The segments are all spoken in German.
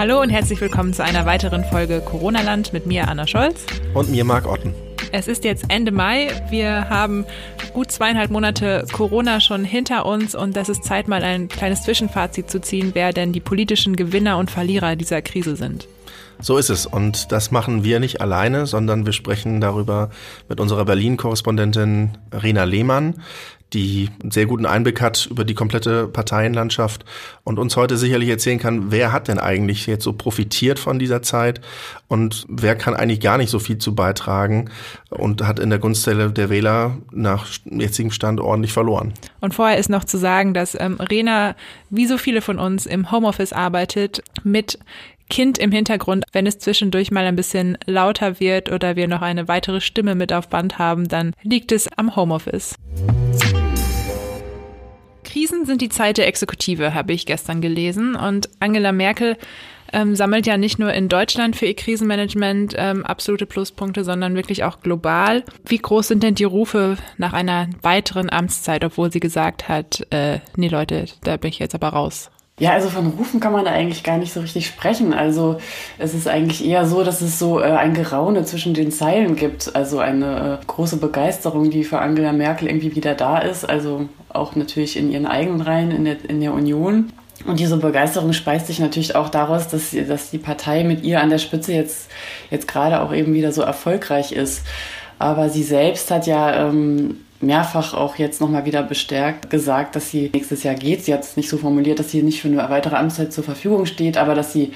Hallo und herzlich willkommen zu einer weiteren Folge Corona-Land mit mir, Anna Scholz. Und mir, Marc Otten. Es ist jetzt Ende Mai. Wir haben gut zweieinhalb Monate Corona schon hinter uns und das ist Zeit, mal ein kleines Zwischenfazit zu ziehen, wer denn die politischen Gewinner und Verlierer dieser Krise sind. So ist es. Und das machen wir nicht alleine, sondern wir sprechen darüber mit unserer Berlin-Korrespondentin Rena Lehmann, die einen sehr guten Einblick hat über die komplette Parteienlandschaft und uns heute sicherlich erzählen kann, wer hat denn eigentlich jetzt so profitiert von dieser Zeit und wer kann eigentlich gar nicht so viel zu beitragen und hat in der Gunststelle der Wähler nach jetzigem Stand ordentlich verloren. Und vorher ist noch zu sagen, dass ähm, Rena, wie so viele von uns, im Homeoffice arbeitet mit Kind im Hintergrund. Wenn es zwischendurch mal ein bisschen lauter wird oder wir noch eine weitere Stimme mit auf Band haben, dann liegt es am Homeoffice. Krisen sind die Zeit der Exekutive, habe ich gestern gelesen. Und Angela Merkel ähm, sammelt ja nicht nur in Deutschland für ihr Krisenmanagement ähm, absolute Pluspunkte, sondern wirklich auch global. Wie groß sind denn die Rufe nach einer weiteren Amtszeit, obwohl sie gesagt hat, äh, nee Leute, da bin ich jetzt aber raus? Ja, also von Rufen kann man da eigentlich gar nicht so richtig sprechen. Also es ist eigentlich eher so, dass es so äh, ein Geraune zwischen den Zeilen gibt. Also eine äh, große Begeisterung, die für Angela Merkel irgendwie wieder da ist. Also auch natürlich in ihren eigenen Reihen in der, in der Union. Und diese Begeisterung speist sich natürlich auch daraus, dass, dass die Partei mit ihr an der Spitze jetzt, jetzt gerade auch eben wieder so erfolgreich ist. Aber sie selbst hat ja ähm, mehrfach auch jetzt nochmal wieder bestärkt gesagt, dass sie nächstes Jahr geht. Sie hat es nicht so formuliert, dass sie nicht für eine weitere Amtszeit zur Verfügung steht, aber dass sie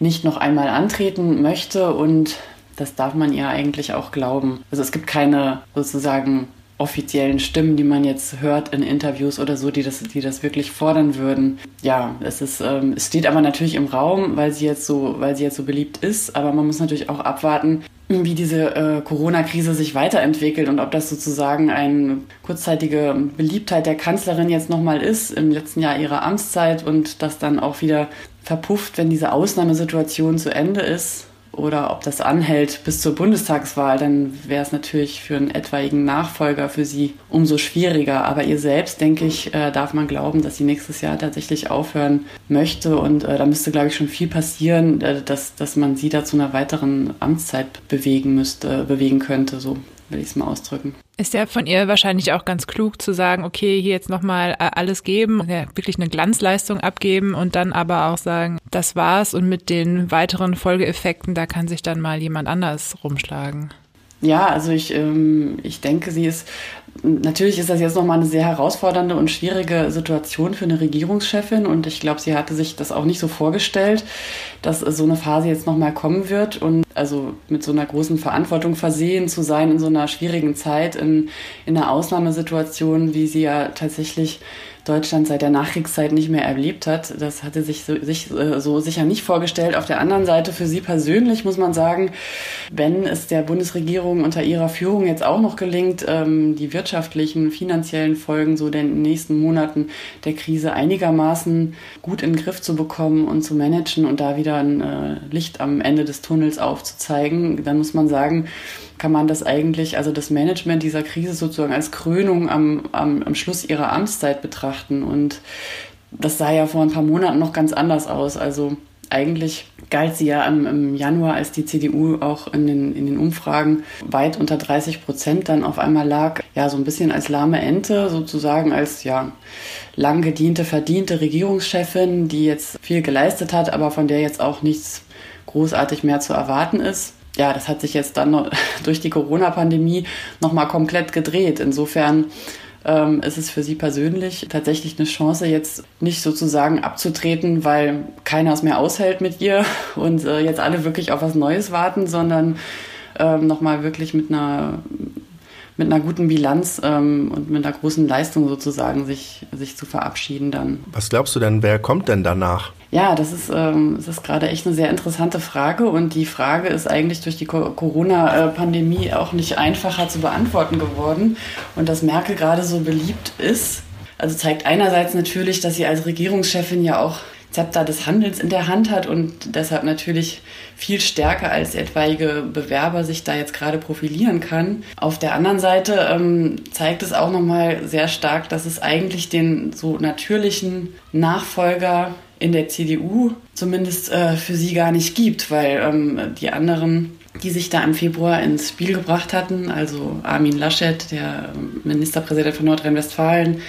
nicht noch einmal antreten möchte und das darf man ihr eigentlich auch glauben. Also es gibt keine sozusagen offiziellen Stimmen, die man jetzt hört in Interviews oder so, die das, die das wirklich fordern würden. Ja, es ist, ähm, es steht aber natürlich im Raum, weil sie jetzt so, weil sie jetzt so beliebt ist. Aber man muss natürlich auch abwarten, wie diese äh, Corona-Krise sich weiterentwickelt und ob das sozusagen eine kurzzeitige Beliebtheit der Kanzlerin jetzt nochmal ist im letzten Jahr ihrer Amtszeit und das dann auch wieder verpufft, wenn diese Ausnahmesituation zu Ende ist oder ob das anhält bis zur Bundestagswahl, dann wäre es natürlich für einen etwaigen Nachfolger für sie umso schwieriger. Aber ihr selbst, denke ich, äh, darf man glauben, dass sie nächstes Jahr tatsächlich aufhören möchte. Und äh, da müsste, glaube ich, schon viel passieren, äh, dass, dass man sie da zu einer weiteren Amtszeit bewegen müsste, bewegen könnte. So will ich es mal ausdrücken. Ist ja von ihr wahrscheinlich auch ganz klug zu sagen, okay, hier jetzt nochmal äh, alles geben, ja, wirklich eine Glanzleistung abgeben und dann aber auch sagen, das war's und mit den weiteren Folgeeffekten, da kann sich dann mal jemand anders rumschlagen. Ja, also ich, ähm, ich denke, sie ist natürlich ist das jetzt nochmal eine sehr herausfordernde und schwierige Situation für eine Regierungschefin. Und ich glaube, sie hatte sich das auch nicht so vorgestellt, dass so eine Phase jetzt nochmal kommen wird. Und also mit so einer großen Verantwortung versehen zu sein in so einer schwierigen Zeit, in, in einer Ausnahmesituation, wie sie ja tatsächlich Deutschland seit der Nachkriegszeit nicht mehr erlebt hat. Das hatte sich so, sich, äh, so sicher nicht vorgestellt. Auf der anderen Seite für Sie persönlich muss man sagen, wenn es der Bundesregierung unter ihrer Führung jetzt auch noch gelingt, ähm, die wirtschaftlichen, finanziellen Folgen so den nächsten Monaten der Krise einigermaßen gut in den Griff zu bekommen und zu managen und da wieder ein äh, Licht am Ende des Tunnels aufzuzeigen, dann muss man sagen, kann man das eigentlich, also das Management dieser Krise sozusagen als Krönung am, am, am Schluss ihrer Amtszeit betrachten. Und das sah ja vor ein paar Monaten noch ganz anders aus. Also eigentlich galt sie ja im, im, Januar, als die CDU auch in den, in den Umfragen weit unter 30 Prozent dann auf einmal lag, ja, so ein bisschen als lahme Ente, sozusagen als, ja, lang gediente, verdiente Regierungschefin, die jetzt viel geleistet hat, aber von der jetzt auch nichts großartig mehr zu erwarten ist ja, das hat sich jetzt dann durch die Corona-Pandemie nochmal komplett gedreht. Insofern ähm, ist es für Sie persönlich tatsächlich eine Chance, jetzt nicht sozusagen abzutreten, weil keiner es mehr aushält mit ihr und äh, jetzt alle wirklich auf was Neues warten, sondern ähm, nochmal wirklich mit einer mit einer guten Bilanz ähm, und mit einer großen Leistung sozusagen sich, sich zu verabschieden dann. Was glaubst du denn, wer kommt denn danach? Ja, das ist, ähm, ist gerade echt eine sehr interessante Frage und die Frage ist eigentlich durch die Corona-Pandemie auch nicht einfacher zu beantworten geworden. Und dass Merkel gerade so beliebt ist, also zeigt einerseits natürlich, dass sie als Regierungschefin ja auch Zepter des Handels in der Hand hat und deshalb natürlich viel stärker als etwaige Bewerber sich da jetzt gerade profilieren kann. Auf der anderen Seite ähm, zeigt es auch nochmal sehr stark, dass es eigentlich den so natürlichen Nachfolger in der CDU zumindest äh, für sie gar nicht gibt, weil ähm, die anderen, die sich da im Februar ins Spiel gebracht hatten, also Armin Laschet, der ähm, Ministerpräsident von Nordrhein-Westfalen,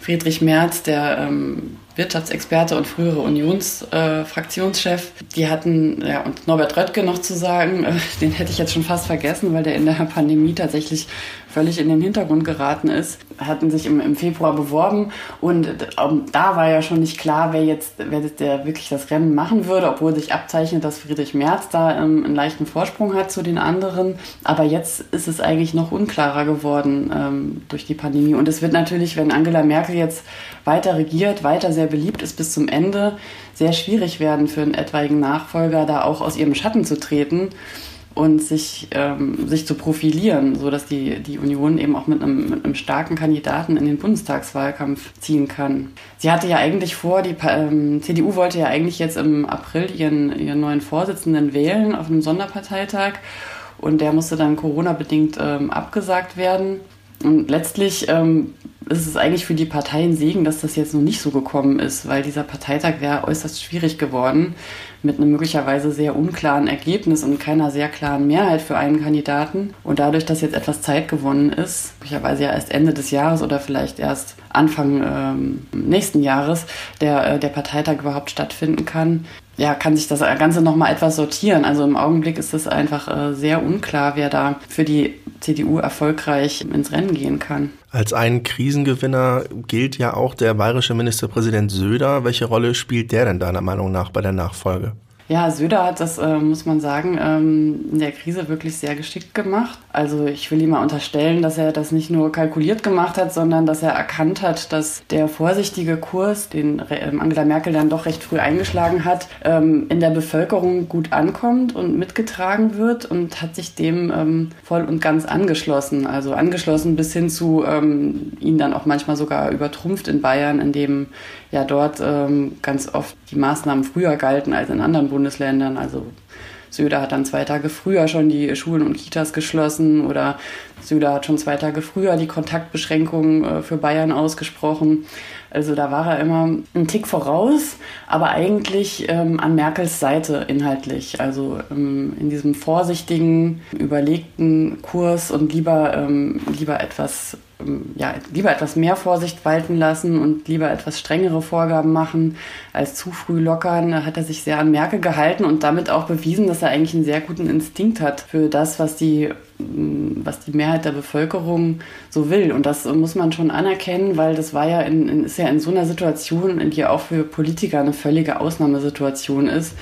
Friedrich Merz, der ähm, Wirtschaftsexperte und frühere Unionsfraktionschef. Äh, die hatten, ja, und Norbert Röttgen noch zu sagen, äh, den hätte ich jetzt schon fast vergessen, weil der in der Pandemie tatsächlich völlig in den Hintergrund geraten ist, hatten sich im, im Februar beworben und ähm, da war ja schon nicht klar, wer jetzt, wer der wirklich das Rennen machen würde, obwohl sich abzeichnet, dass Friedrich Merz da ähm, einen leichten Vorsprung hat zu den anderen. Aber jetzt ist es eigentlich noch unklarer geworden ähm, durch die Pandemie. Und es wird natürlich, wenn Angela Merkel jetzt weiter regiert, weiter sehr beliebt ist bis zum Ende, sehr schwierig werden für einen etwaigen Nachfolger, da auch aus ihrem Schatten zu treten und sich, ähm, sich zu profilieren, sodass die, die Union eben auch mit einem, mit einem starken Kandidaten in den Bundestagswahlkampf ziehen kann. Sie hatte ja eigentlich vor, die ähm, CDU wollte ja eigentlich jetzt im April ihren, ihren neuen Vorsitzenden wählen auf einem Sonderparteitag und der musste dann Corona-bedingt ähm, abgesagt werden. Und letztlich ähm, ist es eigentlich für die Parteien Segen, dass das jetzt noch nicht so gekommen ist, weil dieser Parteitag wäre äußerst schwierig geworden mit einem möglicherweise sehr unklaren Ergebnis und keiner sehr klaren Mehrheit für einen Kandidaten. Und dadurch, dass jetzt etwas Zeit gewonnen ist, möglicherweise ja erst Ende des Jahres oder vielleicht erst Anfang ähm, nächsten Jahres, der, äh, der Parteitag überhaupt stattfinden kann, ja, kann sich das Ganze nochmal etwas sortieren. Also im Augenblick ist es einfach äh, sehr unklar, wer da für die CDU erfolgreich ins Rennen gehen kann. Als ein Krisengewinner gilt ja auch der bayerische Ministerpräsident Söder. Welche Rolle spielt der denn deiner Meinung nach bei der Nachfolge? Ja, Söder hat das, äh, muss man sagen, ähm, in der Krise wirklich sehr geschickt gemacht. Also ich will ihm mal unterstellen, dass er das nicht nur kalkuliert gemacht hat, sondern dass er erkannt hat, dass der vorsichtige Kurs, den ähm, Angela Merkel dann doch recht früh eingeschlagen hat, ähm, in der Bevölkerung gut ankommt und mitgetragen wird und hat sich dem ähm, voll und ganz angeschlossen. Also angeschlossen bis hin zu ähm, ihn dann auch manchmal sogar übertrumpft in Bayern, indem ja dort ähm, ganz oft die Maßnahmen früher galten als in anderen Bundesländern. Also Söder hat dann zwei Tage früher schon die Schulen und Kitas geschlossen oder Söder hat schon zwei Tage früher die Kontaktbeschränkungen äh, für Bayern ausgesprochen. Also da war er immer einen Tick voraus, aber eigentlich ähm, an Merkels Seite inhaltlich. Also ähm, in diesem vorsichtigen, überlegten Kurs und lieber, ähm, lieber etwas ja, lieber etwas mehr Vorsicht walten lassen und lieber etwas strengere Vorgaben machen als zu früh lockern. Da hat er sich sehr an Merkel gehalten und damit auch bewiesen, dass er eigentlich einen sehr guten Instinkt hat für das, was die, mm, was die Mehrheit der Bevölkerung so will. Und das muss man schon anerkennen, weil das war ja in, in, ist ja in so einer Situation, in die auch für Politiker eine völlige Ausnahmesituation ist,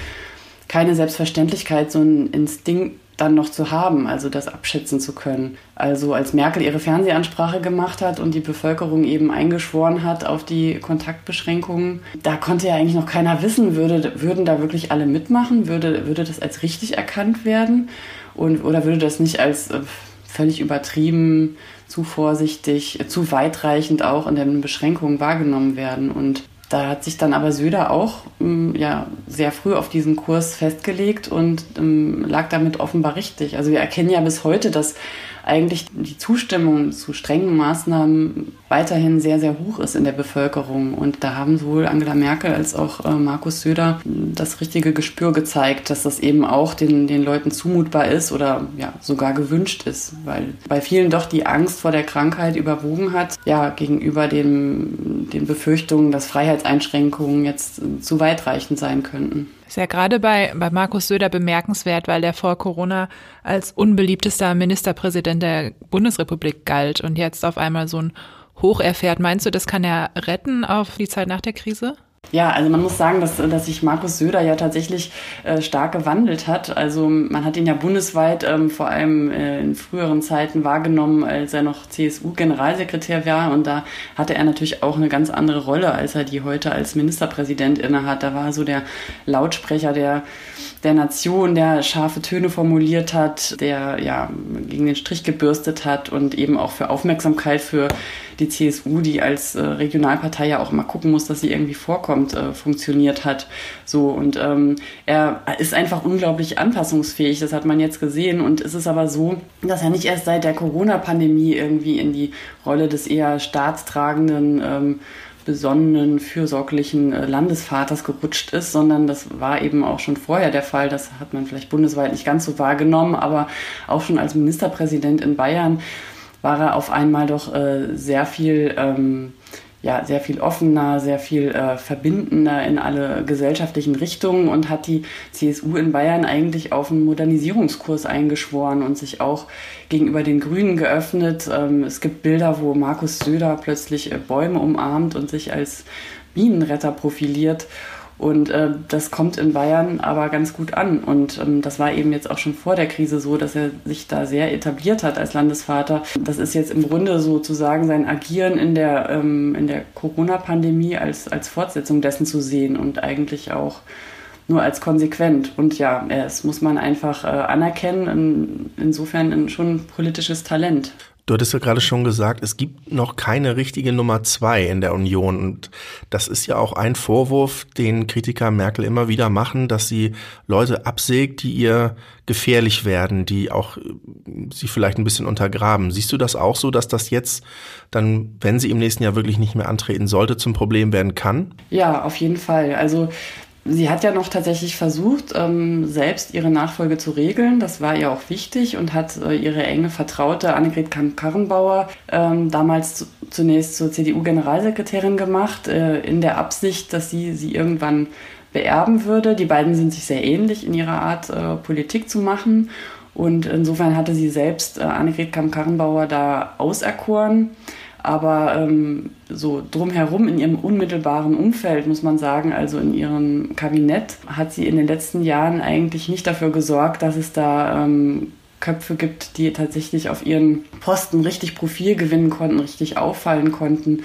keine Selbstverständlichkeit, so ein Instinkt dann noch zu haben, also das abschätzen zu können. Also als Merkel ihre Fernsehansprache gemacht hat und die Bevölkerung eben eingeschworen hat auf die Kontaktbeschränkungen, da konnte ja eigentlich noch keiner wissen, würde, würden da wirklich alle mitmachen, würde, würde das als richtig erkannt werden und, oder würde das nicht als äh, völlig übertrieben, zu vorsichtig, zu weitreichend auch in den Beschränkungen wahrgenommen werden. Und da hat sich dann aber Söder auch ähm, ja, sehr früh auf diesen Kurs festgelegt und ähm, lag damit offenbar richtig. Also wir erkennen ja bis heute, dass eigentlich die Zustimmung zu strengen Maßnahmen weiterhin sehr, sehr hoch ist in der Bevölkerung. Und da haben sowohl Angela Merkel als auch äh, Markus Söder das richtige Gespür gezeigt, dass das eben auch den, den Leuten zumutbar ist oder ja, sogar gewünscht ist, weil bei vielen doch die Angst vor der Krankheit überwogen hat, ja, gegenüber dem, den Befürchtungen, dass Freiheitseinschränkungen jetzt zu weitreichend sein könnten. Ist ja gerade bei, bei Markus Söder bemerkenswert, weil der vor Corona als unbeliebtester Ministerpräsident der Bundesrepublik galt und jetzt auf einmal so ein Hoch erfährt. Meinst du, das kann er retten auf die Zeit nach der Krise? Ja, also man muss sagen, dass, dass sich Markus Söder ja tatsächlich äh, stark gewandelt hat. Also man hat ihn ja bundesweit ähm, vor allem äh, in früheren Zeiten wahrgenommen, als er noch CSU-Generalsekretär war. Und da hatte er natürlich auch eine ganz andere Rolle, als er die heute als Ministerpräsident innehat. Da war er so der Lautsprecher der, der Nation, der scharfe Töne formuliert hat, der ja gegen den Strich gebürstet hat und eben auch für Aufmerksamkeit für die CSU, die als äh, Regionalpartei ja auch immer gucken muss, dass sie irgendwie vorkommt, äh, funktioniert hat. So und ähm, er ist einfach unglaublich anpassungsfähig. Das hat man jetzt gesehen und es ist aber so, dass er nicht erst seit der Corona-Pandemie irgendwie in die Rolle des eher staatstragenden ähm, besonnenen, fürsorglichen äh, Landesvaters gerutscht ist, sondern das war eben auch schon vorher der Fall. Das hat man vielleicht bundesweit nicht ganz so wahrgenommen, aber auch schon als Ministerpräsident in Bayern war er auf einmal doch äh, sehr viel ähm, ja, sehr viel offener, sehr viel äh, verbindender in alle gesellschaftlichen Richtungen und hat die CSU in Bayern eigentlich auf einen Modernisierungskurs eingeschworen und sich auch gegenüber den Grünen geöffnet. Ähm, es gibt Bilder, wo Markus Söder plötzlich äh, Bäume umarmt und sich als Bienenretter profiliert. Und äh, das kommt in Bayern aber ganz gut an. Und ähm, das war eben jetzt auch schon vor der Krise so, dass er sich da sehr etabliert hat als Landesvater. Das ist jetzt im Grunde sozusagen sein Agieren in der, ähm, in der Corona-Pandemie als, als Fortsetzung dessen zu sehen und eigentlich auch nur als konsequent. Und ja, es muss man einfach äh, anerkennen. In, insofern schon politisches Talent. Du hattest ja gerade schon gesagt, es gibt noch keine richtige Nummer zwei in der Union. Und das ist ja auch ein Vorwurf, den Kritiker Merkel immer wieder machen, dass sie Leute absägt, die ihr gefährlich werden, die auch äh, sie vielleicht ein bisschen untergraben. Siehst du das auch so, dass das jetzt dann, wenn sie im nächsten Jahr wirklich nicht mehr antreten sollte, zum Problem werden kann? Ja, auf jeden Fall. Also Sie hat ja noch tatsächlich versucht, ähm, selbst ihre Nachfolge zu regeln. Das war ihr auch wichtig und hat äh, ihre enge Vertraute Annegret Karrenbauer ähm, damals zunächst zur CDU-Generalsekretärin gemacht, äh, in der Absicht, dass sie sie irgendwann beerben würde. Die beiden sind sich sehr ähnlich in ihrer Art, äh, Politik zu machen. Und insofern hatte sie selbst Annegret Kamm-Karrenbauer da auserkoren. Aber ähm, so drumherum in ihrem unmittelbaren Umfeld, muss man sagen, also in ihrem Kabinett, hat sie in den letzten Jahren eigentlich nicht dafür gesorgt, dass es da ähm, Köpfe gibt, die tatsächlich auf ihren Posten richtig Profil gewinnen konnten, richtig auffallen konnten.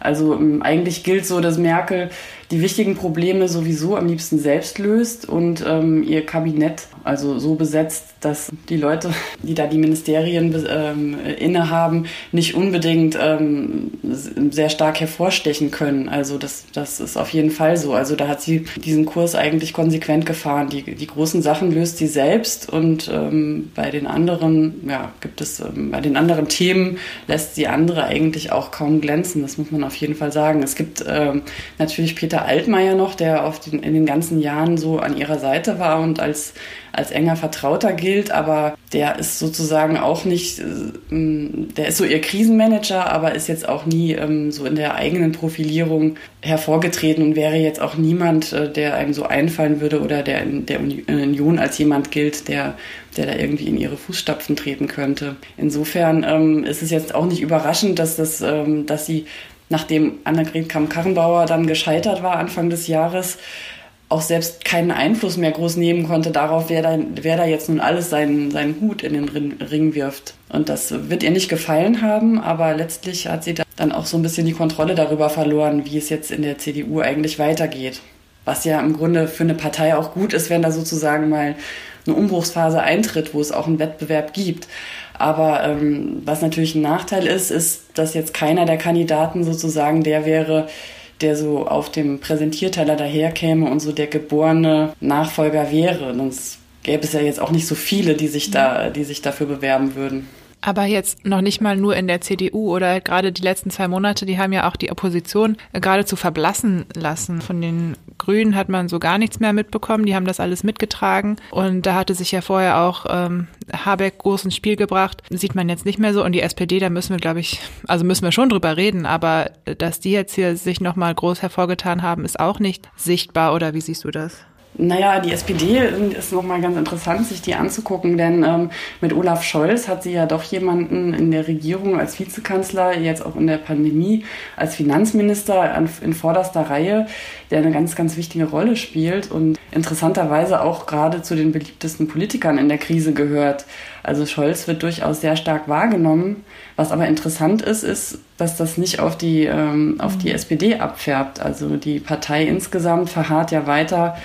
Also ähm, eigentlich gilt so, dass Merkel die wichtigen Probleme sowieso am liebsten selbst löst und ähm, ihr Kabinett also so besetzt, dass die Leute, die da die Ministerien ähm, innehaben, nicht unbedingt ähm, sehr stark hervorstechen können. Also das, das ist auf jeden Fall so. Also da hat sie diesen Kurs eigentlich konsequent gefahren. Die, die großen Sachen löst sie selbst und ähm, bei den anderen, ja, gibt es, ähm, bei den anderen Themen lässt sie andere eigentlich auch kaum glänzen. Das muss man auf jeden Fall sagen. Es gibt ähm, natürlich Peter Altmaier noch, der den, in den ganzen Jahren so an ihrer Seite war und als als enger Vertrauter gilt, aber der ist sozusagen auch nicht, äh, der ist so ihr Krisenmanager, aber ist jetzt auch nie ähm, so in der eigenen Profilierung hervorgetreten und wäre jetzt auch niemand, äh, der einem so einfallen würde oder der in der Union als jemand gilt, der der da irgendwie in ihre Fußstapfen treten könnte. Insofern ähm, ist es jetzt auch nicht überraschend, dass das, ähm, dass sie nachdem Annegret Kamm-Karrenbauer dann gescheitert war Anfang des Jahres, auch selbst keinen Einfluss mehr groß nehmen konnte darauf, wer da, wer da jetzt nun alles seinen, seinen Hut in den Ring wirft. Und das wird ihr nicht gefallen haben, aber letztlich hat sie dann auch so ein bisschen die Kontrolle darüber verloren, wie es jetzt in der CDU eigentlich weitergeht. Was ja im Grunde für eine Partei auch gut ist, wenn da sozusagen mal eine Umbruchsphase eintritt, wo es auch einen Wettbewerb gibt. Aber ähm, was natürlich ein Nachteil ist, ist, dass jetzt keiner der Kandidaten sozusagen der wäre, der so auf dem Präsentierteller daherkäme und so der geborene Nachfolger wäre. Sonst gäbe es ja jetzt auch nicht so viele, die sich da, die sich dafür bewerben würden. Aber jetzt noch nicht mal nur in der CDU oder gerade die letzten zwei Monate, die haben ja auch die Opposition geradezu verblassen lassen. Von den Grünen hat man so gar nichts mehr mitbekommen. Die haben das alles mitgetragen. Und da hatte sich ja vorher auch ähm, Habeck groß ins Spiel gebracht. Sieht man jetzt nicht mehr so. Und die SPD, da müssen wir, glaube ich, also müssen wir schon drüber reden. Aber dass die jetzt hier sich nochmal groß hervorgetan haben, ist auch nicht sichtbar. Oder wie siehst du das? Naja, die SPD ist nochmal ganz interessant, sich die anzugucken, denn ähm, mit Olaf Scholz hat sie ja doch jemanden in der Regierung als Vizekanzler, jetzt auch in der Pandemie, als Finanzminister in vorderster Reihe, der eine ganz, ganz wichtige Rolle spielt und interessanterweise auch gerade zu den beliebtesten Politikern in der Krise gehört. Also Scholz wird durchaus sehr stark wahrgenommen. Was aber interessant ist, ist, dass das nicht auf die, ähm, auf die. SPD abfärbt. Also die Partei insgesamt verharrt ja weiter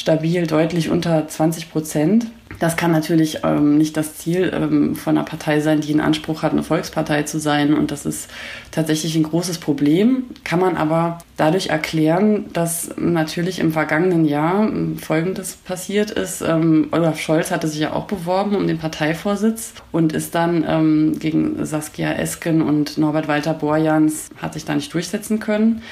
stabil deutlich unter 20 Prozent. Das kann natürlich ähm, nicht das Ziel ähm, von einer Partei sein, die einen Anspruch hat, eine Volkspartei zu sein. Und das ist tatsächlich ein großes Problem. Kann man aber dadurch erklären, dass natürlich im vergangenen Jahr ähm, Folgendes passiert ist. Ähm, Olaf Scholz hatte sich ja auch beworben um den Parteivorsitz und ist dann ähm, gegen Saskia Esken und Norbert Walter Borjans, hat sich da nicht durchsetzen können.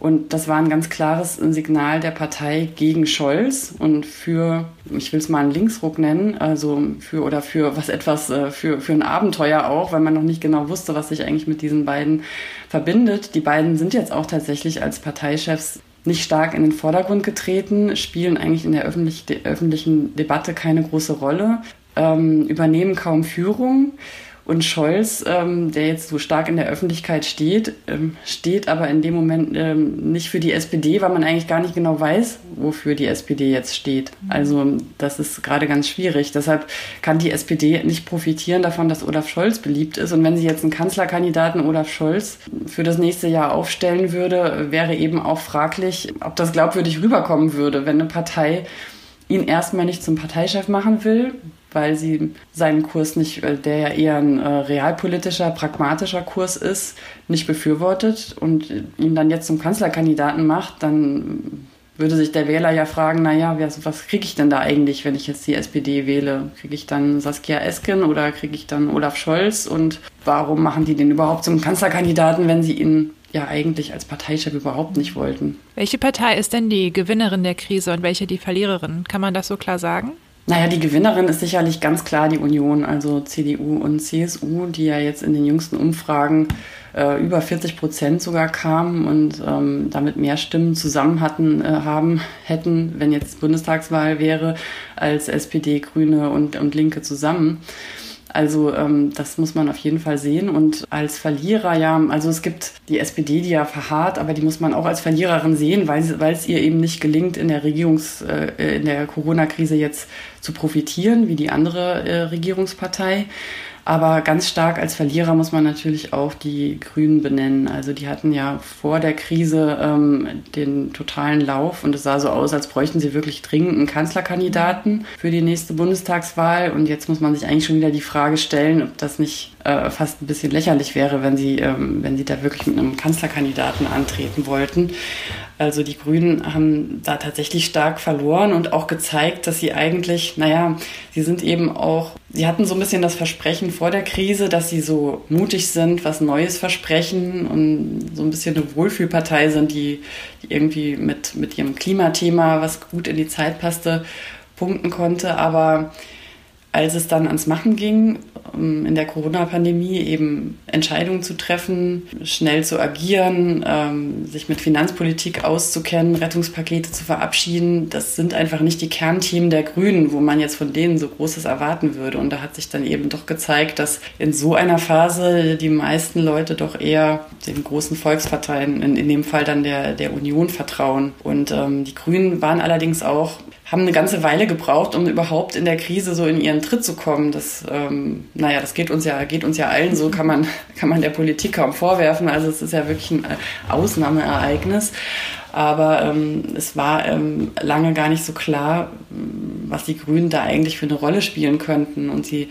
Und das war ein ganz klares Signal der Partei gegen Scholz und für, ich will es mal einen Linksruck nennen, also für oder für was etwas, äh, für, für ein Abenteuer auch, weil man noch nicht genau wusste, was sich eigentlich mit diesen beiden verbindet. Die beiden sind jetzt auch tatsächlich als Parteichefs nicht stark in den Vordergrund getreten, spielen eigentlich in der öffentlich, öffentlichen Debatte keine große Rolle, ähm, übernehmen kaum Führung. Und Scholz, ähm, der jetzt so stark in der Öffentlichkeit steht, ähm, steht aber in dem Moment ähm, nicht für die SPD, weil man eigentlich gar nicht genau weiß, wofür die SPD jetzt steht. Mhm. Also das ist gerade ganz schwierig. Deshalb kann die SPD nicht profitieren davon, dass Olaf Scholz beliebt ist. Und wenn sie jetzt einen Kanzlerkandidaten Olaf Scholz für das nächste Jahr aufstellen würde, wäre eben auch fraglich, ob das glaubwürdig rüberkommen würde, wenn eine Partei ihn erstmal nicht zum Parteichef machen will, weil sie seinen Kurs nicht, der ja eher ein äh, realpolitischer, pragmatischer Kurs ist, nicht befürwortet und ihn dann jetzt zum Kanzlerkandidaten macht, dann würde sich der Wähler ja fragen, naja, was, was kriege ich denn da eigentlich, wenn ich jetzt die SPD wähle? Kriege ich dann Saskia Esken oder kriege ich dann Olaf Scholz? Und warum machen die den überhaupt zum Kanzlerkandidaten, wenn sie ihn ja eigentlich als Parteichef überhaupt nicht wollten? Welche Partei ist denn die Gewinnerin der Krise und welche die Verliererin? Kann man das so klar sagen? Naja, die Gewinnerin ist sicherlich ganz klar die Union, also CDU und CSU, die ja jetzt in den jüngsten Umfragen äh, über 40 Prozent sogar kamen und ähm, damit mehr Stimmen zusammen hatten, äh, haben hätten, wenn jetzt Bundestagswahl wäre, als SPD, Grüne und, und Linke zusammen. Also ähm, das muss man auf jeden Fall sehen. Und als Verlierer, ja, also es gibt die SPD, die ja verharrt, aber die muss man auch als Verliererin sehen, weil, es ihr eben nicht gelingt, in der Regierungs-, äh, in der Corona-Krise jetzt zu profitieren, wie die andere äh, Regierungspartei. Aber ganz stark als Verlierer muss man natürlich auch die Grünen benennen. Also die hatten ja vor der Krise ähm, den totalen Lauf und es sah so aus, als bräuchten sie wirklich dringend einen Kanzlerkandidaten für die nächste Bundestagswahl. Und jetzt muss man sich eigentlich schon wieder die Frage stellen, ob das nicht äh, fast ein bisschen lächerlich wäre, wenn sie, ähm, wenn sie da wirklich mit einem Kanzlerkandidaten antreten wollten. Also die Grünen haben da tatsächlich stark verloren und auch gezeigt, dass sie eigentlich, naja, sie sind eben auch, sie hatten so ein bisschen das Versprechen vor der Krise, dass sie so mutig sind, was Neues versprechen und so ein bisschen eine Wohlfühlpartei sind, die, die irgendwie mit, mit ihrem Klimathema, was gut in die Zeit passte, punkten konnte. Aber als es dann ans Machen ging, in der Corona-Pandemie eben Entscheidungen zu treffen, schnell zu agieren, ähm, sich mit Finanzpolitik auszukennen, Rettungspakete zu verabschieden, das sind einfach nicht die Kernthemen der Grünen, wo man jetzt von denen so Großes erwarten würde. Und da hat sich dann eben doch gezeigt, dass in so einer Phase die meisten Leute doch eher den großen Volksparteien, in, in dem Fall dann der, der Union, vertrauen. Und ähm, die Grünen waren allerdings auch haben eine ganze Weile gebraucht, um überhaupt in der Krise so in ihren Tritt zu kommen. Das, ähm, naja, das geht uns ja, geht uns ja allen so, kann man, kann man der Politik kaum vorwerfen. Also es ist ja wirklich ein Ausnahmeereignis. Aber ähm, es war ähm, lange gar nicht so klar, was die Grünen da eigentlich für eine Rolle spielen könnten. Und sie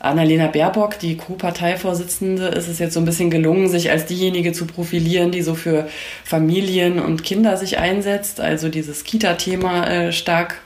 Annalena Baerbock, die Co-Parteivorsitzende, ist es jetzt so ein bisschen gelungen, sich als diejenige zu profilieren, die so für Familien und Kinder sich einsetzt, also dieses Kita-Thema äh, stark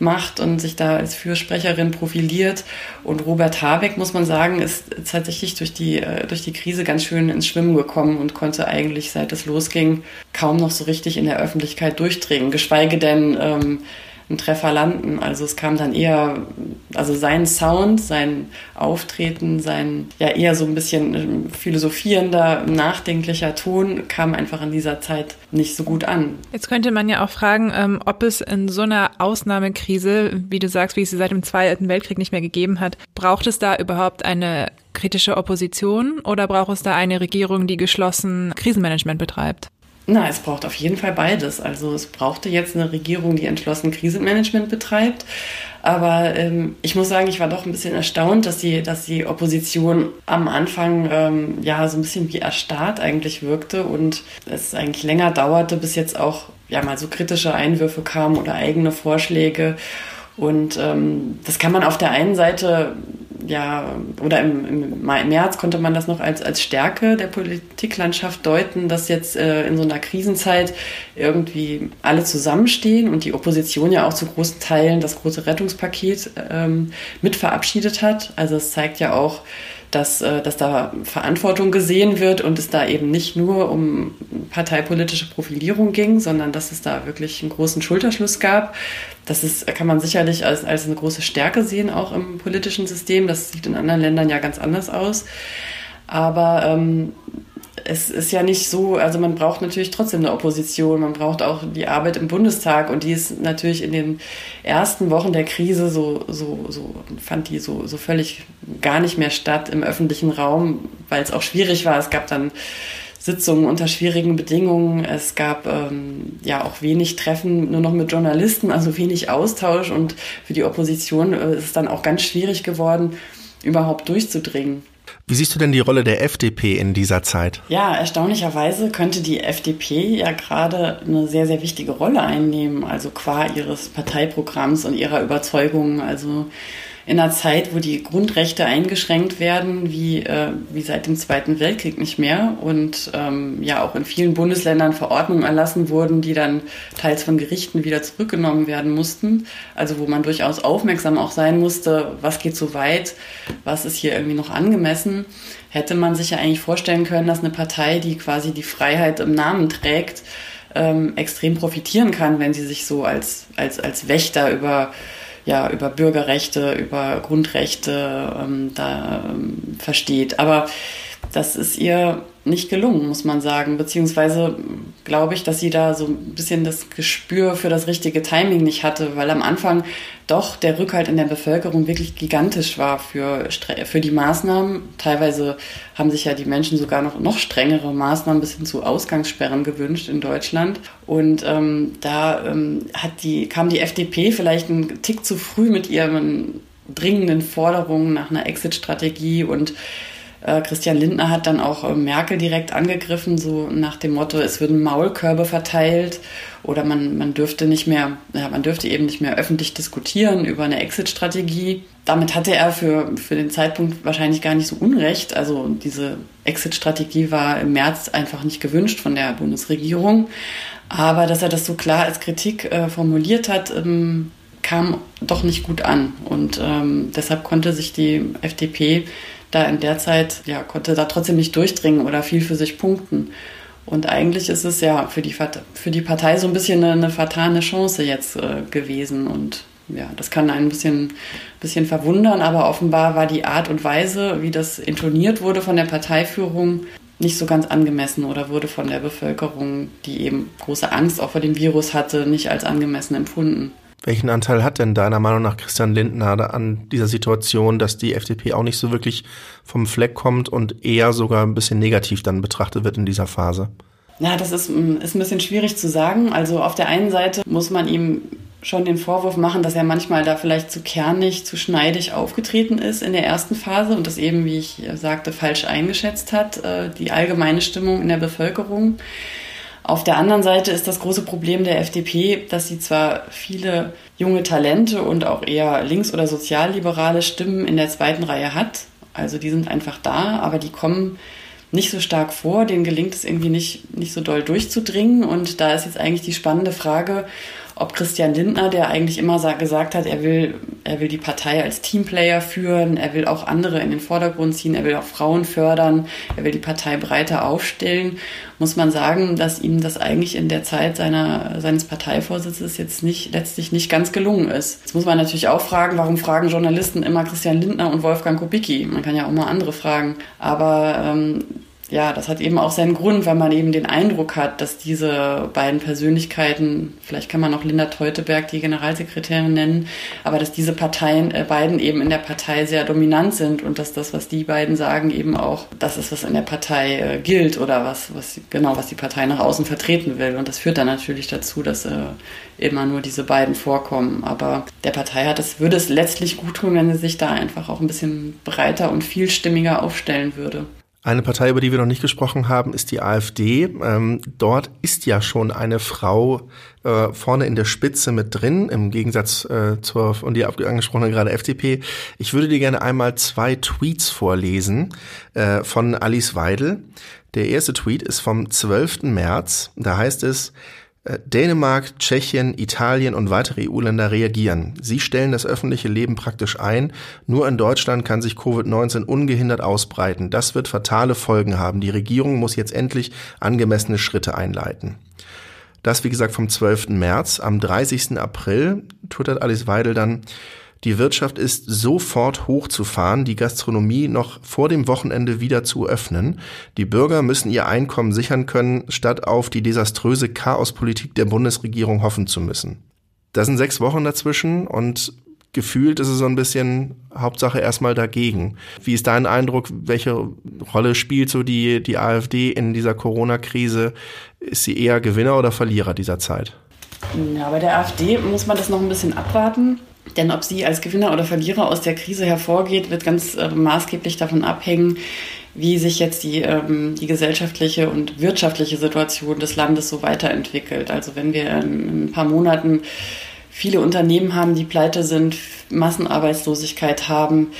macht und sich da als Fürsprecherin profiliert. Und Robert Habeck, muss man sagen, ist tatsächlich durch die, äh, durch die Krise ganz schön ins Schwimmen gekommen und konnte eigentlich, seit es losging, kaum noch so richtig in der Öffentlichkeit durchdringen. Geschweige denn ähm, einen Treffer landen. Also es kam dann eher, also sein Sound, sein Auftreten, sein ja eher so ein bisschen ähm, philosophierender, nachdenklicher Ton kam einfach in dieser Zeit nicht so gut an. Jetzt könnte man ja auch fragen, ähm, ob es in so einer Ausnahmekrise, wie du sagst, wie es sie seit dem Zweiten Weltkrieg nicht mehr gegeben hat, braucht es da überhaupt eine kritische Opposition oder braucht es da eine Regierung, die geschlossen Krisenmanagement betreibt? Na, es braucht auf jeden Fall beides. Also es brauchte jetzt eine Regierung, die entschlossen Krisenmanagement betreibt. Aber ähm, ich muss sagen, ich war doch ein bisschen erstaunt, dass die, dass die Opposition am Anfang ähm, ja so ein bisschen wie erstarrt eigentlich wirkte und es eigentlich länger dauerte, bis jetzt auch ja mal so kritische Einwürfe kamen oder eigene Vorschläge. Und ähm, das kann man auf der einen Seite ja, oder im, im, März konnte man das noch als, als Stärke der Politiklandschaft deuten, dass jetzt äh, in so einer Krisenzeit irgendwie alle zusammenstehen und die Opposition ja auch zu großen Teilen das große Rettungspaket ähm, mit verabschiedet hat. Also es zeigt ja auch, dass, äh, dass da Verantwortung gesehen wird und es da eben nicht nur um parteipolitische Profilierung ging, sondern dass es da wirklich einen großen Schulterschluss gab. Das ist, kann man sicherlich als, als eine große Stärke sehen, auch im politischen System. Das sieht in anderen Ländern ja ganz anders aus. Aber ähm, es ist ja nicht so, also man braucht natürlich trotzdem eine Opposition, man braucht auch die Arbeit im Bundestag und die ist natürlich in den ersten Wochen der Krise so, so, so fand die so, so völlig gar nicht mehr statt im öffentlichen Raum, weil es auch schwierig war. Es gab dann Sitzungen unter schwierigen Bedingungen. Es gab ähm, ja auch wenig Treffen nur noch mit Journalisten, also wenig Austausch und für die Opposition äh, ist es dann auch ganz schwierig geworden, überhaupt durchzudringen. Wie siehst du denn die Rolle der FDP in dieser Zeit? Ja, erstaunlicherweise könnte die FDP ja gerade eine sehr, sehr wichtige Rolle einnehmen, also qua ihres Parteiprogramms und ihrer Überzeugungen. Also in einer Zeit, wo die Grundrechte eingeschränkt werden, wie, äh, wie seit dem Zweiten Weltkrieg nicht mehr und ähm, ja auch in vielen Bundesländern Verordnungen erlassen wurden, die dann teils von Gerichten wieder zurückgenommen werden mussten. Also wo man durchaus aufmerksam auch sein musste, was geht so weit, was ist hier irgendwie noch angemessen, hätte man sich ja eigentlich vorstellen können, dass eine Partei, die quasi die Freiheit im Namen trägt, ähm, extrem profitieren kann, wenn sie sich so als, als, als Wächter über ja, über Bürgerrechte, über Grundrechte ähm, da ähm, versteht. Aber das ist ihr nicht gelungen, muss man sagen. Beziehungsweise glaube ich, dass sie da so ein bisschen das Gespür für das richtige Timing nicht hatte, weil am Anfang doch der Rückhalt in der Bevölkerung wirklich gigantisch war für, für die Maßnahmen. Teilweise haben sich ja die Menschen sogar noch, noch strengere Maßnahmen bis hin zu Ausgangssperren gewünscht in Deutschland. Und ähm, da ähm, hat die, kam die FDP vielleicht einen Tick zu früh mit ihren dringenden Forderungen nach einer Exit-Strategie und Christian Lindner hat dann auch äh, Merkel direkt angegriffen, so nach dem Motto, es würden Maulkörbe verteilt oder man, man dürfte nicht mehr, ja, man dürfte eben nicht mehr öffentlich diskutieren über eine Exit-Strategie. Damit hatte er für, für den Zeitpunkt wahrscheinlich gar nicht so unrecht. Also diese Exit-Strategie war im März einfach nicht gewünscht von der Bundesregierung. Aber dass er das so klar als Kritik äh, formuliert hat, ähm, kam doch nicht gut an. Und ähm, deshalb konnte sich die FDP da in der Zeit, ja, konnte da trotzdem nicht durchdringen oder viel für sich punkten. Und eigentlich ist es ja für die, für die Partei so ein bisschen eine, eine vertane Chance jetzt äh, gewesen. Und ja, das kann einen ein bisschen, bisschen verwundern, aber offenbar war die Art und Weise, wie das intoniert wurde von der Parteiführung, nicht so ganz angemessen oder wurde von der Bevölkerung, die eben große Angst auch vor dem Virus hatte, nicht als angemessen empfunden. Welchen Anteil hat denn deiner Meinung nach Christian Lindner an dieser Situation, dass die FDP auch nicht so wirklich vom Fleck kommt und eher sogar ein bisschen negativ dann betrachtet wird in dieser Phase? Ja, das ist, mm, ist ein bisschen schwierig zu sagen. Also auf der einen Seite muss man ihm schon den Vorwurf machen, dass er manchmal da vielleicht zu kernig, zu schneidig aufgetreten ist in der ersten Phase und das eben, wie ich sagte, falsch eingeschätzt hat, äh, die allgemeine Stimmung in der Bevölkerung. Auf der anderen Seite ist das große Problem der FDP, dass sie zwar viele junge Talente und auch eher links- oder sozialliberale Stimmen in der zweiten Reihe hat, also die sind einfach da, aber die kommen nicht so stark vor, denen gelingt es irgendwie nicht, nicht so doll durchzudringen. Und da ist jetzt eigentlich die spannende Frage, ob Christian Lindner, der eigentlich immer gesagt hat, er will, er will die Partei als Teamplayer führen, er will auch andere in den Vordergrund ziehen, er will auch Frauen fördern, er will die Partei breiter aufstellen, muss man sagen, dass ihm das eigentlich in der Zeit seiner, seines Parteivorsitzes jetzt nicht, letztlich nicht ganz gelungen ist. Jetzt muss man natürlich auch fragen, warum fragen Journalisten immer Christian Lindner und Wolfgang Kubicki? Man kann ja auch mal andere fragen. Aber ähm, ja, das hat eben auch seinen Grund, weil man eben den Eindruck hat, dass diese beiden Persönlichkeiten, vielleicht kann man auch Linda Teuteberg die Generalsekretärin nennen, aber dass diese Parteien, äh, beiden eben in der Partei sehr dominant sind und dass das, was die beiden sagen, eben auch das ist, was in der Partei äh, gilt oder was, was genau, was die Partei nach außen vertreten will. Und das führt dann natürlich dazu, dass äh, immer nur diese beiden vorkommen. Aber der Partei hat es, würde es letztlich gut tun, wenn sie sich da einfach auch ein bisschen breiter und vielstimmiger aufstellen würde. Eine Partei, über die wir noch nicht gesprochen haben, ist die AfD. Ähm, dort ist ja schon eine Frau äh, vorne in der Spitze mit drin, im Gegensatz äh, zur von dir angesprochenen gerade FDP. Ich würde dir gerne einmal zwei Tweets vorlesen äh, von Alice Weidel. Der erste Tweet ist vom 12. März. Da heißt es, Dänemark, Tschechien, Italien und weitere EU-Länder reagieren. Sie stellen das öffentliche Leben praktisch ein. Nur in Deutschland kann sich Covid-19 ungehindert ausbreiten. Das wird fatale Folgen haben. Die Regierung muss jetzt endlich angemessene Schritte einleiten. Das, wie gesagt, vom 12. März. Am 30. April twittert Alice Weidel dann, die Wirtschaft ist sofort hochzufahren, die Gastronomie noch vor dem Wochenende wieder zu öffnen. Die Bürger müssen ihr Einkommen sichern können, statt auf die desaströse Chaospolitik der Bundesregierung hoffen zu müssen. Da sind sechs Wochen dazwischen und gefühlt ist es so ein bisschen Hauptsache erstmal dagegen. Wie ist dein Eindruck? Welche Rolle spielt so die, die AfD in dieser Corona-Krise? Ist sie eher Gewinner oder Verlierer dieser Zeit? Ja, bei der AfD muss man das noch ein bisschen abwarten. Denn ob sie als Gewinner oder Verlierer aus der Krise hervorgeht, wird ganz äh, maßgeblich davon abhängen, wie sich jetzt die, ähm, die gesellschaftliche und wirtschaftliche Situation des Landes so weiterentwickelt. Also wenn wir in ein paar Monaten viele Unternehmen haben, die pleite sind, Massenarbeitslosigkeit haben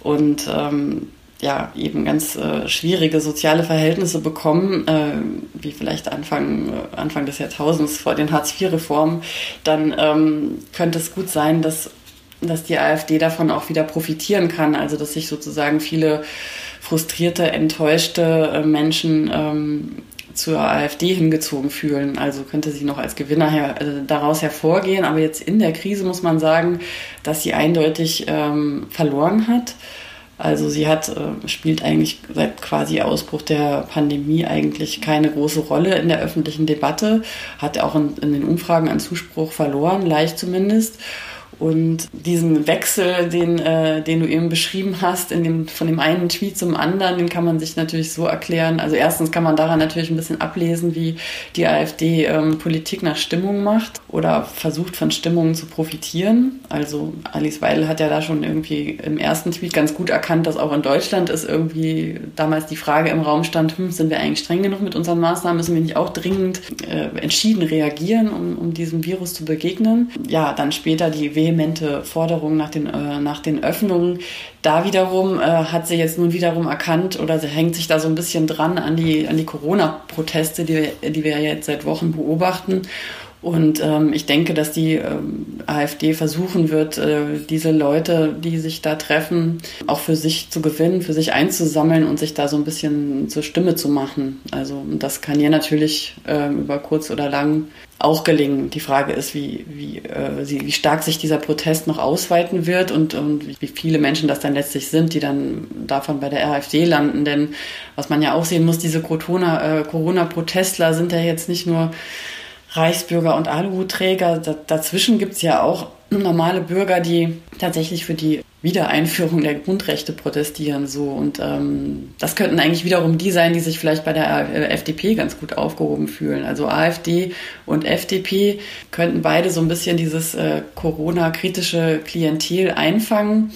und ähm, ja, eben ganz äh, schwierige soziale Verhältnisse bekommen, äh, wie vielleicht Anfang, äh, Anfang des Jahrtausends vor den Hartz-IV-Reformen, dann ähm, könnte es gut sein, dass, dass die AfD davon auch wieder profitieren kann. Also dass sich sozusagen viele frustrierte, enttäuschte äh, Menschen ähm, zur AfD hingezogen fühlen. Also könnte sie noch als Gewinner her, also daraus hervorgehen. Aber jetzt in der Krise muss man sagen, dass sie eindeutig ähm, verloren hat. Also sie hat, äh, spielt eigentlich seit quasi Ausbruch der Pandemie eigentlich keine große Rolle in der öffentlichen Debatte, hat auch in, in den Umfragen an Zuspruch verloren, leicht zumindest. Und diesen Wechsel, den, äh, den du eben beschrieben hast, in dem, von dem einen Tweet zum anderen, den kann man sich natürlich so erklären. Also erstens kann man daran natürlich ein bisschen ablesen, wie die AfD ähm, Politik nach Stimmung macht oder versucht von Stimmungen zu profitieren. Also Alice Weidel hat ja da schon irgendwie im ersten Tweet ganz gut erkannt, dass auch in Deutschland ist irgendwie damals die Frage im Raum stand, hm, sind wir eigentlich streng genug mit unseren Maßnahmen? Müssen wir nicht auch dringend äh, entschieden reagieren, um, um diesem Virus zu begegnen? Ja, dann später die WM vehemente Forderung nach den, äh, nach den Öffnungen. Da wiederum äh, hat sie jetzt nun wiederum erkannt oder sie hängt sich da so ein bisschen dran an die, an die Corona-Proteste, die, die wir jetzt seit Wochen beobachten. Und ähm, ich denke, dass die ähm, AfD versuchen wird, äh, diese Leute, die sich da treffen, auch für sich zu gewinnen, für sich einzusammeln und sich da so ein bisschen zur Stimme zu machen. Also das kann ihr natürlich äh, über kurz oder lang auch gelingen. Die Frage ist, wie, wie, äh, sie, wie stark sich dieser Protest noch ausweiten wird und, und wie viele Menschen das dann letztlich sind, die dann davon bei der AfD landen. Denn was man ja auch sehen muss, diese äh, Corona-Protestler sind ja jetzt nicht nur Reichsbürger und Aluhutträger. dazwischen gibt's ja auch normale Bürger, die tatsächlich für die Wiedereinführung der Grundrechte protestieren. So und ähm, das könnten eigentlich wiederum die sein, die sich vielleicht bei der FDP ganz gut aufgehoben fühlen. Also AfD und FDP könnten beide so ein bisschen dieses äh, Corona-kritische Klientel einfangen.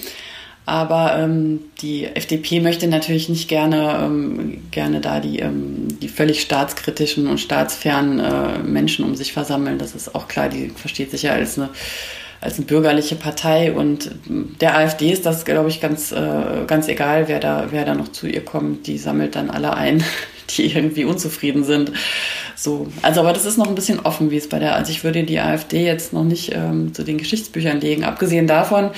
Aber ähm, die FDP möchte natürlich nicht gerne, ähm, gerne da die, ähm, die völlig staatskritischen und staatsfernen äh, Menschen um sich versammeln. Das ist auch klar, die versteht sich ja als eine als eine bürgerliche Partei und der AfD ist das, glaube ich, ganz, äh, ganz egal, wer da, wer da noch zu ihr kommt. Die sammelt dann alle ein, die irgendwie unzufrieden sind. So, also aber das ist noch ein bisschen offen, wie es bei der, also ich würde die AfD jetzt noch nicht ähm, zu den Geschichtsbüchern legen. Abgesehen davon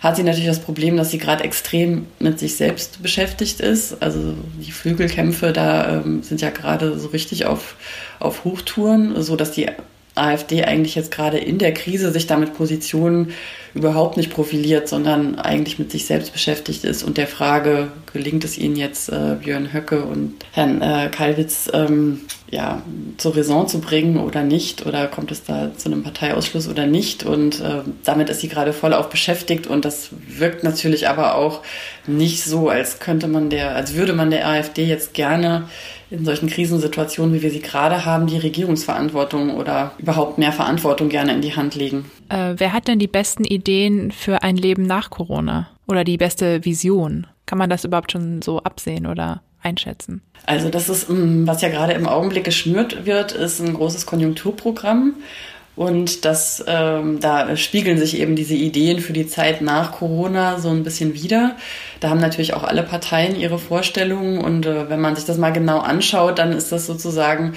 hat sie natürlich das Problem, dass sie gerade extrem mit sich selbst beschäftigt ist. Also die Flügelkämpfe da ähm, sind ja gerade so richtig auf, auf Hochtouren, so dass die AfD eigentlich jetzt gerade in der Krise sich damit Positionen überhaupt nicht profiliert, sondern eigentlich mit sich selbst beschäftigt ist und der Frage, gelingt es Ihnen jetzt, äh, Björn Höcke und Herrn äh, Kalwitz ähm, ja, zur Raison zu bringen oder nicht? Oder kommt es da zu einem Parteiausschluss oder nicht? Und äh, damit ist sie gerade voll auf beschäftigt und das wirkt natürlich aber auch nicht so, als könnte man der, als würde man der AfD jetzt gerne in solchen Krisensituationen, wie wir sie gerade haben, die Regierungsverantwortung oder überhaupt mehr Verantwortung gerne in die Hand legen. Äh, wer hat denn die besten Ideen für ein Leben nach Corona oder die beste Vision? Kann man das überhaupt schon so absehen oder? einschätzen? Also das ist, mm, was ja gerade im Augenblick geschnürt wird, ist ein großes Konjunkturprogramm. Und das, ähm, da spiegeln sich eben diese Ideen für die Zeit nach Corona so ein bisschen wieder. Da haben natürlich auch alle Parteien ihre Vorstellungen. Und äh, wenn man sich das mal genau anschaut, dann ist das sozusagen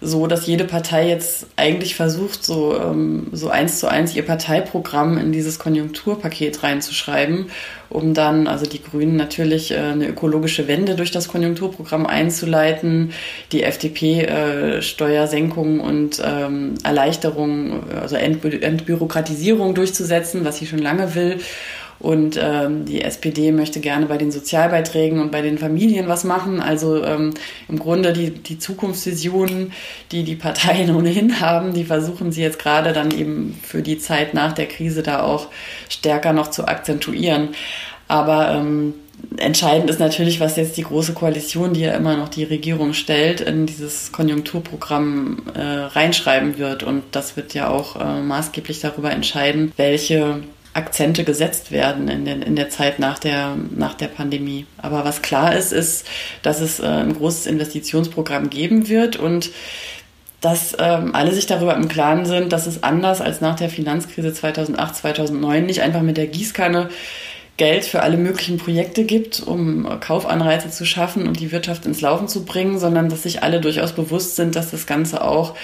so, dass jede Partei jetzt eigentlich versucht, so, ähm, so eins zu eins ihr Parteiprogramm in dieses Konjunkturpaket reinzuschreiben, um dann, also die Grünen natürlich äh, eine ökologische Wende durch das Konjunkturprogramm einzuleiten, die FDP äh, Steuersenkungen und ähm, Erleichterungen, also Entbü Entbürokratisierung durchzusetzen, was sie schon lange will. Und ähm, die SPD möchte gerne bei den Sozialbeiträgen und bei den Familien was machen. Also ähm, im Grunde die, die Zukunftsvisionen, die die Parteien ohnehin haben, die versuchen sie jetzt gerade dann eben für die Zeit nach der Krise da auch stärker noch zu akzentuieren. Aber ähm, entscheidend ist natürlich, was jetzt die große Koalition, die ja immer noch die Regierung stellt, in dieses Konjunkturprogramm äh, reinschreiben wird. Und das wird ja auch äh, maßgeblich darüber entscheiden, welche Akzente gesetzt werden in, den, in der Zeit nach der, nach der Pandemie. Aber was klar ist, ist, dass es äh, ein großes Investitionsprogramm geben wird und dass ähm, alle sich darüber im Klaren sind, dass es anders als nach der Finanzkrise 2008, 2009 nicht einfach mit der Gießkanne Geld für alle möglichen Projekte gibt, um Kaufanreize zu schaffen und die Wirtschaft ins Laufen zu bringen, sondern dass sich alle durchaus bewusst sind, dass das Ganze auch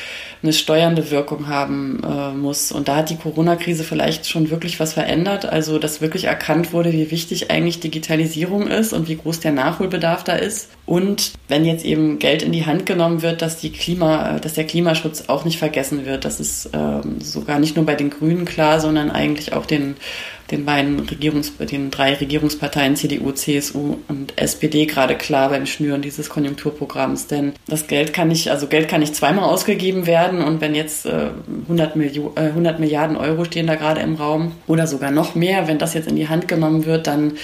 eine steuernde Wirkung haben äh, muss. Und da hat die Corona-Krise vielleicht schon wirklich was verändert, also dass wirklich erkannt wurde, wie wichtig eigentlich Digitalisierung ist und wie groß der Nachholbedarf da ist. Und wenn jetzt eben Geld in die Hand genommen wird, dass die Klima, dass der Klimaschutz auch nicht vergessen wird. Das ist ähm, sogar nicht nur bei den Grünen klar, sondern eigentlich auch den den beiden Regierungs, den drei Regierungsparteien CDU, CSU und SPD gerade klar beim Schnüren dieses Konjunkturprogramms. Denn das Geld kann nicht, also Geld kann nicht zweimal ausgegeben werden. Und wenn jetzt äh, 100, Milio äh, 100 Milliarden Euro stehen da gerade im Raum oder sogar noch mehr, wenn das jetzt in die Hand genommen wird, dann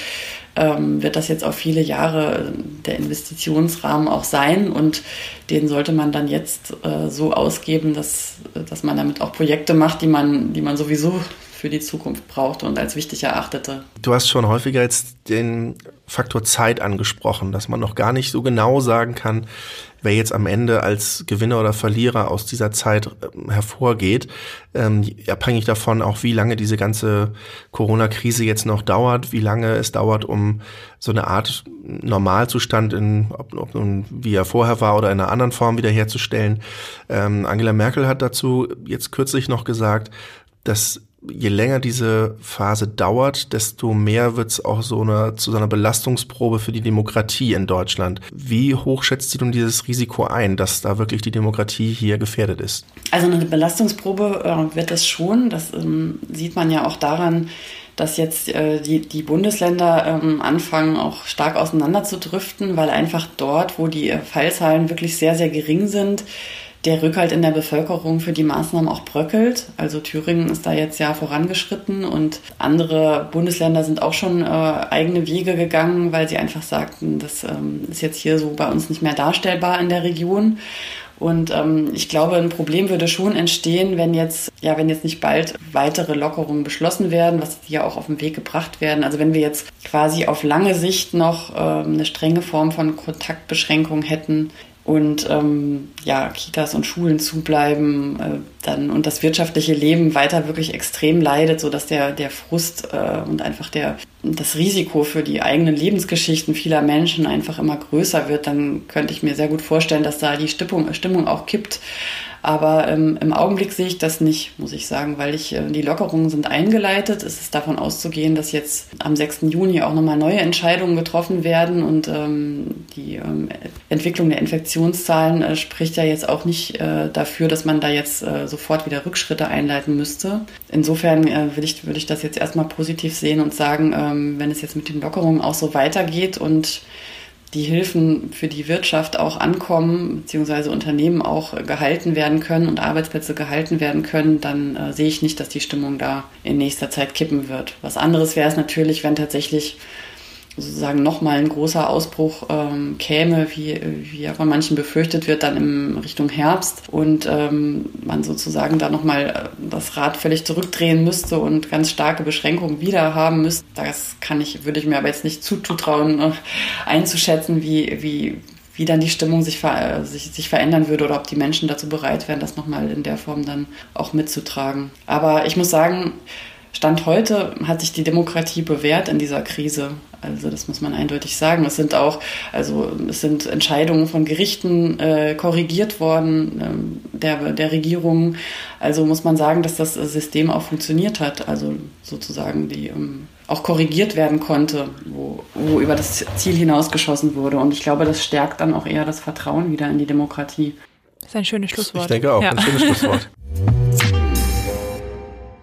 ähm, wird das jetzt auf viele Jahre der Investitionsrahmen auch sein und den sollte man dann jetzt äh, so ausgeben, dass, dass man damit auch Projekte macht, die man, die man sowieso für die Zukunft brauchte und als wichtig erachtete. Du hast schon häufiger jetzt den Faktor Zeit angesprochen, dass man noch gar nicht so genau sagen kann, wer jetzt am Ende als Gewinner oder Verlierer aus dieser Zeit ähm, hervorgeht, ähm, abhängig davon auch, wie lange diese ganze Corona-Krise jetzt noch dauert, wie lange es dauert, um so eine Art Normalzustand in, ob, ob nun wie er vorher war oder in einer anderen Form wiederherzustellen. Ähm, Angela Merkel hat dazu jetzt kürzlich noch gesagt, dass je länger diese Phase dauert, desto mehr wird es auch so eine, zu so einer Belastungsprobe für die Demokratie in Deutschland. Wie hoch schätzt sie nun dieses Risiko ein, dass da wirklich die Demokratie hier gefährdet ist? Also eine Belastungsprobe äh, wird es schon. Das ähm, sieht man ja auch daran, dass jetzt äh, die, die Bundesländer ähm, anfangen, auch stark auseinander zu driften, weil einfach dort, wo die Fallzahlen wirklich sehr, sehr gering sind, der Rückhalt in der Bevölkerung für die Maßnahmen auch bröckelt. Also Thüringen ist da jetzt ja vorangeschritten und andere Bundesländer sind auch schon äh, eigene Wege gegangen, weil sie einfach sagten, das ähm, ist jetzt hier so bei uns nicht mehr darstellbar in der Region. Und ähm, ich glaube, ein Problem würde schon entstehen, wenn jetzt, ja, wenn jetzt nicht bald weitere Lockerungen beschlossen werden, was ja auch auf den Weg gebracht werden. Also wenn wir jetzt quasi auf lange Sicht noch ähm, eine strenge Form von Kontaktbeschränkung hätten, und ähm, ja, Kitas und Schulen zubleiben äh, dann und das wirtschaftliche Leben weiter wirklich extrem leidet, sodass der, der Frust äh, und einfach der, das Risiko für die eigenen Lebensgeschichten vieler Menschen einfach immer größer wird, dann könnte ich mir sehr gut vorstellen, dass da die Stimmung, Stimmung auch kippt. Aber ähm, im Augenblick sehe ich das nicht, muss ich sagen, weil ich, äh, die Lockerungen sind eingeleitet. Es ist davon auszugehen, dass jetzt am 6. Juni auch nochmal neue Entscheidungen getroffen werden und ähm, die ähm, Entwicklung der Infektionszahlen äh, spricht ja jetzt auch nicht äh, dafür, dass man da jetzt äh, sofort wieder Rückschritte einleiten müsste. Insofern äh, will, ich, will ich das jetzt erstmal positiv sehen und sagen, ähm, wenn es jetzt mit den Lockerungen auch so weitergeht und die Hilfen für die Wirtschaft auch ankommen, beziehungsweise Unternehmen auch gehalten werden können und Arbeitsplätze gehalten werden können, dann äh, sehe ich nicht, dass die Stimmung da in nächster Zeit kippen wird. Was anderes wäre es natürlich, wenn tatsächlich sozusagen nochmal ein großer Ausbruch ähm, käme, wie, wie ja von manchen befürchtet wird, dann in Richtung Herbst und ähm, man sozusagen da nochmal äh, das Rad völlig zurückdrehen müsste und ganz starke Beschränkungen wieder haben müsste. Das kann ich, würde ich mir aber jetzt nicht zutrauen, äh, einzuschätzen, wie, wie, wie dann die Stimmung sich, ver sich, sich verändern würde oder ob die Menschen dazu bereit wären, das nochmal in der Form dann auch mitzutragen. Aber ich muss sagen, Stand heute hat sich die Demokratie bewährt in dieser Krise. Also das muss man eindeutig sagen. Es sind auch, also es sind Entscheidungen von Gerichten äh, korrigiert worden ähm, der, der Regierung. Also muss man sagen, dass das System auch funktioniert hat. Also sozusagen die ähm, auch korrigiert werden konnte, wo, wo über das Ziel hinausgeschossen wurde. Und ich glaube, das stärkt dann auch eher das Vertrauen wieder in die Demokratie. Das ist ein schönes Schlusswort. Ich denke auch, ja. ein schönes Schlusswort.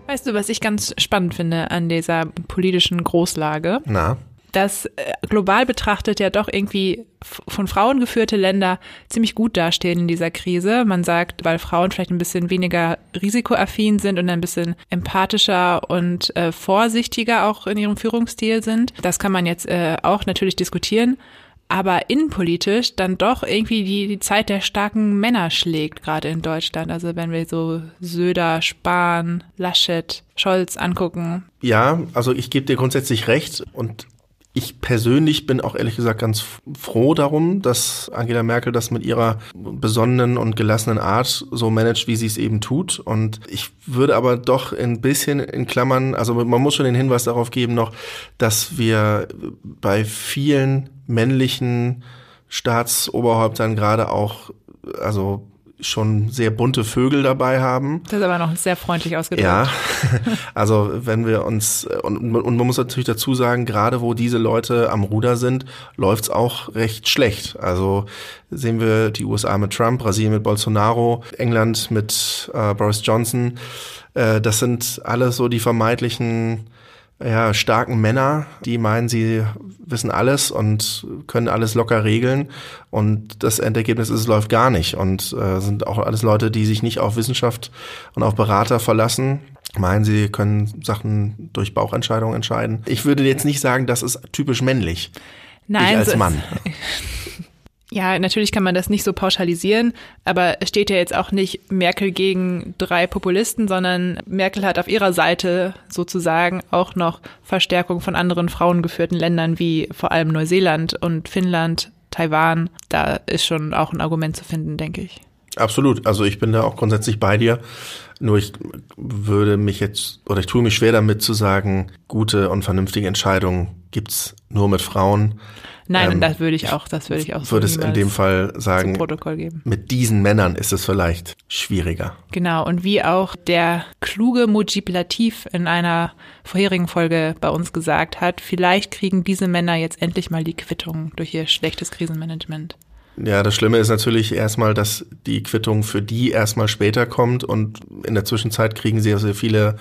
Weißt du, was ich ganz spannend finde an dieser politischen Großlage? Na? Dass äh, global betrachtet ja doch irgendwie von Frauen geführte Länder ziemlich gut dastehen in dieser Krise. Man sagt, weil Frauen vielleicht ein bisschen weniger risikoaffin sind und ein bisschen empathischer und äh, vorsichtiger auch in ihrem Führungsstil sind. Das kann man jetzt äh, auch natürlich diskutieren. Aber innenpolitisch dann doch irgendwie die, die Zeit der starken Männer schlägt, gerade in Deutschland. Also wenn wir so Söder, Spahn, Laschet, Scholz angucken. Ja, also ich gebe dir grundsätzlich recht und ich persönlich bin auch ehrlich gesagt ganz froh darum, dass Angela Merkel das mit ihrer besonnenen und gelassenen Art so managt, wie sie es eben tut. Und ich würde aber doch ein bisschen in Klammern, also man muss schon den Hinweis darauf geben noch, dass wir bei vielen männlichen Staatsoberhäuptern gerade auch, also schon sehr bunte Vögel dabei haben. Das ist aber noch sehr freundlich ausgedrückt. Ja, also wenn wir uns, und, und man muss natürlich dazu sagen, gerade wo diese Leute am Ruder sind, läuft's auch recht schlecht. Also sehen wir die USA mit Trump, Brasilien mit Bolsonaro, England mit äh, Boris Johnson. Äh, das sind alles so die vermeintlichen ja, starken Männer, die meinen, sie wissen alles und können alles locker regeln. Und das Endergebnis ist, es läuft gar nicht. Und äh, sind auch alles Leute, die sich nicht auf Wissenschaft und auf Berater verlassen. Meinen, sie können Sachen durch Bauchentscheidungen entscheiden. Ich würde jetzt nicht sagen, das ist typisch männlich. Nein, ich als Mann. Ja, natürlich kann man das nicht so pauschalisieren, aber es steht ja jetzt auch nicht Merkel gegen drei Populisten, sondern Merkel hat auf ihrer Seite sozusagen auch noch Verstärkung von anderen frauengeführten Ländern wie vor allem Neuseeland und Finnland, Taiwan. Da ist schon auch ein Argument zu finden, denke ich. Absolut. Also ich bin da auch grundsätzlich bei dir. Nur ich würde mich jetzt, oder ich tue mich schwer damit zu sagen, gute und vernünftige Entscheidungen gibt's nur mit Frauen. Nein, ähm, das würde ich auch, das würde ich auch würde es in dem Fall sagen. Protokoll geben. Mit diesen Männern ist es vielleicht schwieriger. Genau. Und wie auch der kluge Mujib Latif in einer vorherigen Folge bei uns gesagt hat, vielleicht kriegen diese Männer jetzt endlich mal die Quittung durch ihr schlechtes Krisenmanagement. Ja, das Schlimme ist natürlich erstmal, dass die Quittung für die erstmal später kommt und in der Zwischenzeit kriegen sehr, sehr viele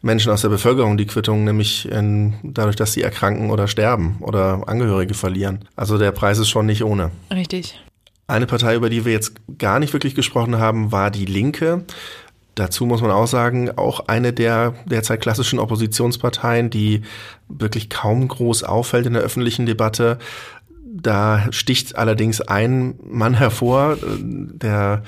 Menschen aus der Bevölkerung die Quittung, nämlich in, dadurch, dass sie erkranken oder sterben oder Angehörige verlieren. Also der Preis ist schon nicht ohne. Richtig. Eine Partei, über die wir jetzt gar nicht wirklich gesprochen haben, war die Linke. Dazu muss man auch sagen, auch eine der derzeit klassischen Oppositionsparteien, die wirklich kaum groß auffällt in der öffentlichen Debatte. Da sticht allerdings ein Mann hervor, der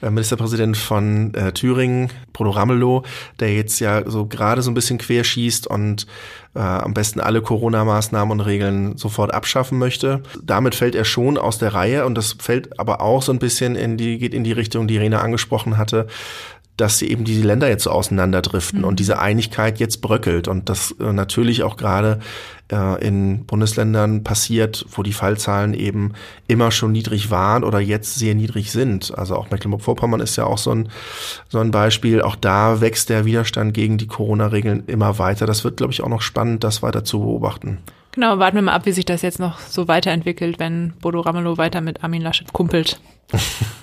Ministerpräsident von äh, Thüringen, Bruno Ramelow, der jetzt ja so gerade so ein bisschen querschießt und äh, am besten alle Corona-Maßnahmen und Regeln sofort abschaffen möchte. Damit fällt er schon aus der Reihe und das fällt aber auch so ein bisschen in die, geht in die Richtung, die Rena angesprochen hatte, dass sie eben die Länder jetzt so auseinanderdriften mhm. und diese Einigkeit jetzt bröckelt und das äh, natürlich auch gerade äh, in Bundesländern passiert, wo die Fallzahlen eben immer schon niedrig waren oder jetzt sehr niedrig sind. Also auch Mecklenburg-Vorpommern ist ja auch so ein, so ein Beispiel. Auch da wächst der Widerstand gegen die Corona-Regeln immer weiter. Das wird, glaube ich, auch noch spannend, das weiter zu beobachten. Genau, warten wir mal ab, wie sich das jetzt noch so weiterentwickelt, wenn Bodo Ramelow weiter mit Armin Laschet kumpelt.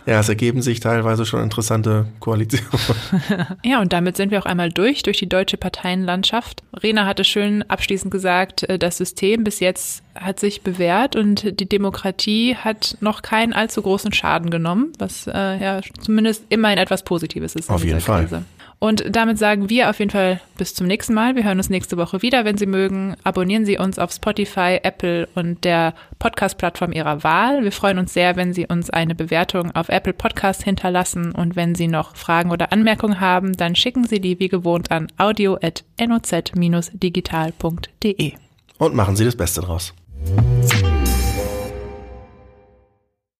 Ja, es ergeben sich teilweise schon interessante Koalitionen. ja, und damit sind wir auch einmal durch, durch die deutsche Parteienlandschaft. Rena hatte schön abschließend gesagt, äh, das System bis jetzt hat sich bewährt und die Demokratie hat noch keinen allzu großen Schaden genommen, was äh, ja zumindest immerhin etwas Positives ist. Auf jeden Fall. Krise. Und damit sagen wir auf jeden Fall bis zum nächsten Mal. Wir hören uns nächste Woche wieder. Wenn Sie mögen, abonnieren Sie uns auf Spotify, Apple und der Podcast-Plattform Ihrer Wahl. Wir freuen uns sehr, wenn Sie uns eine Bewertung auf Apple Podcast hinterlassen. Und wenn Sie noch Fragen oder Anmerkungen haben, dann schicken Sie die wie gewohnt an audio.noz-digital.de. Und machen Sie das Beste draus.